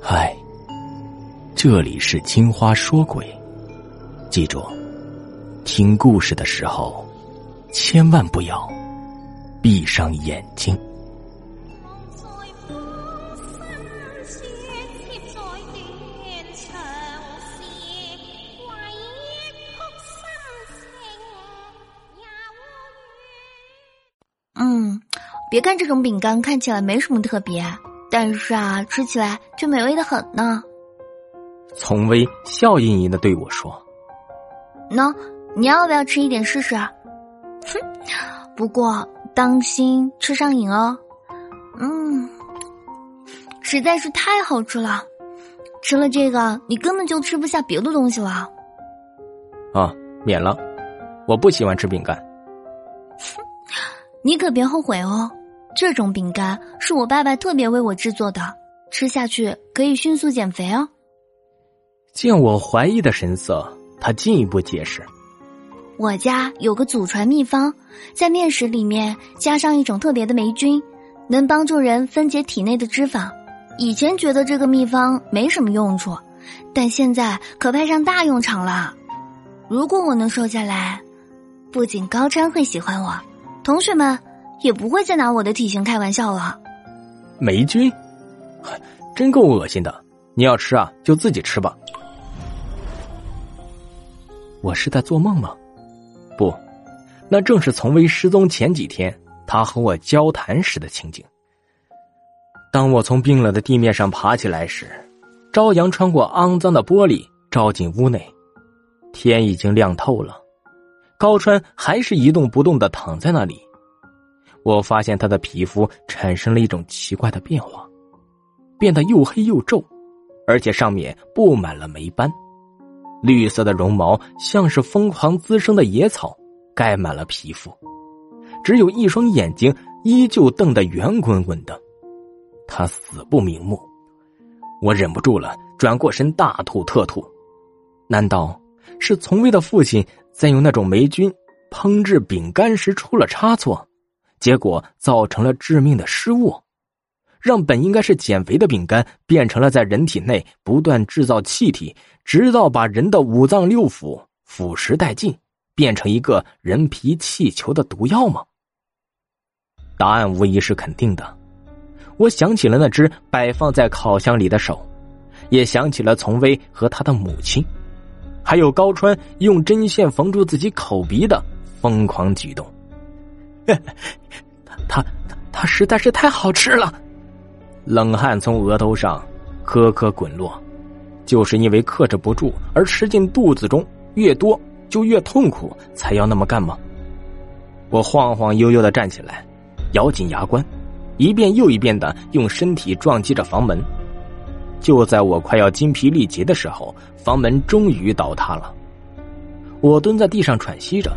嗨，这里是青花说鬼，记住，听故事的时候千万不要闭上眼睛。别看这种饼干看起来没什么特别，但是啊，吃起来却美味的很呢。丛薇笑盈盈的对我说：“喏，你要不要吃一点试试？”哼，不过当心吃上瘾哦。嗯，实在是太好吃了，吃了这个你根本就吃不下别的东西了。啊，免了，我不喜欢吃饼干。哼。你可别后悔哦，这种饼干是我爸爸特别为我制作的，吃下去可以迅速减肥哦。见我怀疑的神色，他进一步解释：“我家有个祖传秘方，在面食里面加上一种特别的霉菌，能帮助人分解体内的脂肪。以前觉得这个秘方没什么用处，但现在可派上大用场了。如果我能瘦下来，不仅高川会喜欢我。”同学们也不会再拿我的体型开玩笑了。霉菌，真够恶心的！你要吃啊，就自己吃吧。我是在做梦吗？不，那正是从未失踪前几天他和我交谈时的情景。当我从冰冷的地面上爬起来时，朝阳穿过肮脏的玻璃照进屋内，天已经亮透了。高川还是一动不动的躺在那里，我发现他的皮肤产生了一种奇怪的变化，变得又黑又皱，而且上面布满了霉斑。绿色的绒毛像是疯狂滋生的野草，盖满了皮肤。只有一双眼睛依旧瞪得圆滚滚的，他死不瞑目。我忍不住了，转过身大吐特吐。难道是从未的父亲？在用那种霉菌烹制饼干时出了差错，结果造成了致命的失误，让本应该是减肥的饼干变成了在人体内不断制造气体，直到把人的五脏六腑腐蚀殆尽，变成一个人皮气球的毒药吗？答案无疑是肯定的。我想起了那只摆放在烤箱里的手，也想起了丛薇和他的母亲。还有高川用针线缝住自己口鼻的疯狂举动，他他他实在是太好吃了，冷汗从额头上颗颗滚落，就是因为克制不住而吃进肚子中，越多就越痛苦，才要那么干吗？我晃晃悠悠的站起来，咬紧牙关，一遍又一遍的用身体撞击着房门。就在我快要精疲力竭的时候，房门终于倒塌了。我蹲在地上喘息着，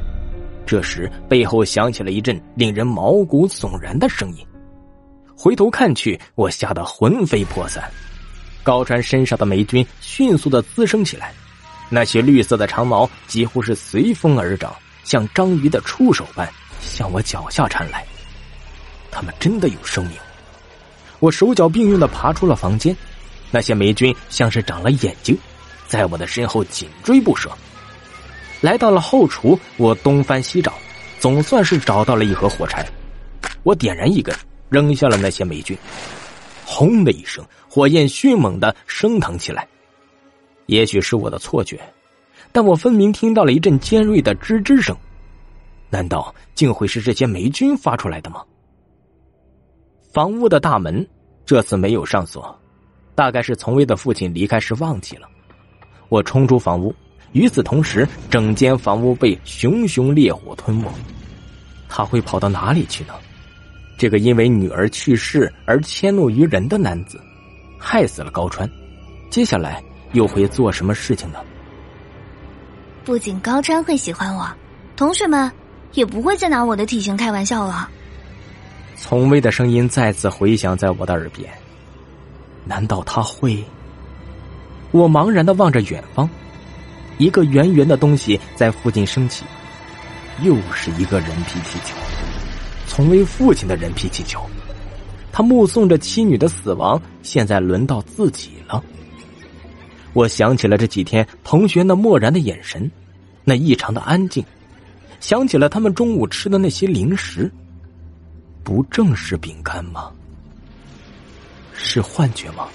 这时背后响起了一阵令人毛骨悚然的声音。回头看去，我吓得魂飞魄散。高川身上的霉菌迅速的滋生起来，那些绿色的长毛几乎是随风而长，像章鱼的触手般向我脚下缠来。他们真的有生命！我手脚并用的爬出了房间。那些霉菌像是长了眼睛，在我的身后紧追不舍。来到了后厨，我东翻西找，总算是找到了一盒火柴。我点燃一根，扔下了那些霉菌。轰的一声，火焰迅猛的升腾起来。也许是我的错觉，但我分明听到了一阵尖锐的吱吱声。难道竟会是这些霉菌发出来的吗？房屋的大门这次没有上锁。大概是从未的父亲离开时忘记了，我冲出房屋，与此同时，整间房屋被熊熊烈火吞没。他会跑到哪里去呢？这个因为女儿去世而迁怒于人的男子，害死了高川，接下来又会做什么事情呢？不仅高川会喜欢我，同学们也不会再拿我的体型开玩笑了。从薇的声音再次回响在我的耳边。难道他会？我茫然的望着远方，一个圆圆的东西在附近升起，又是一个人皮气球，从未父亲的人皮气球。他目送着妻女的死亡，现在轮到自己了。我想起了这几天同学那漠然的眼神，那异常的安静，想起了他们中午吃的那些零食，不正是饼干吗？是幻觉吗？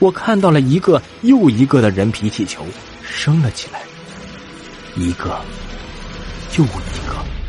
我看到了一个又一个的人皮气球升了起来，一个又一个。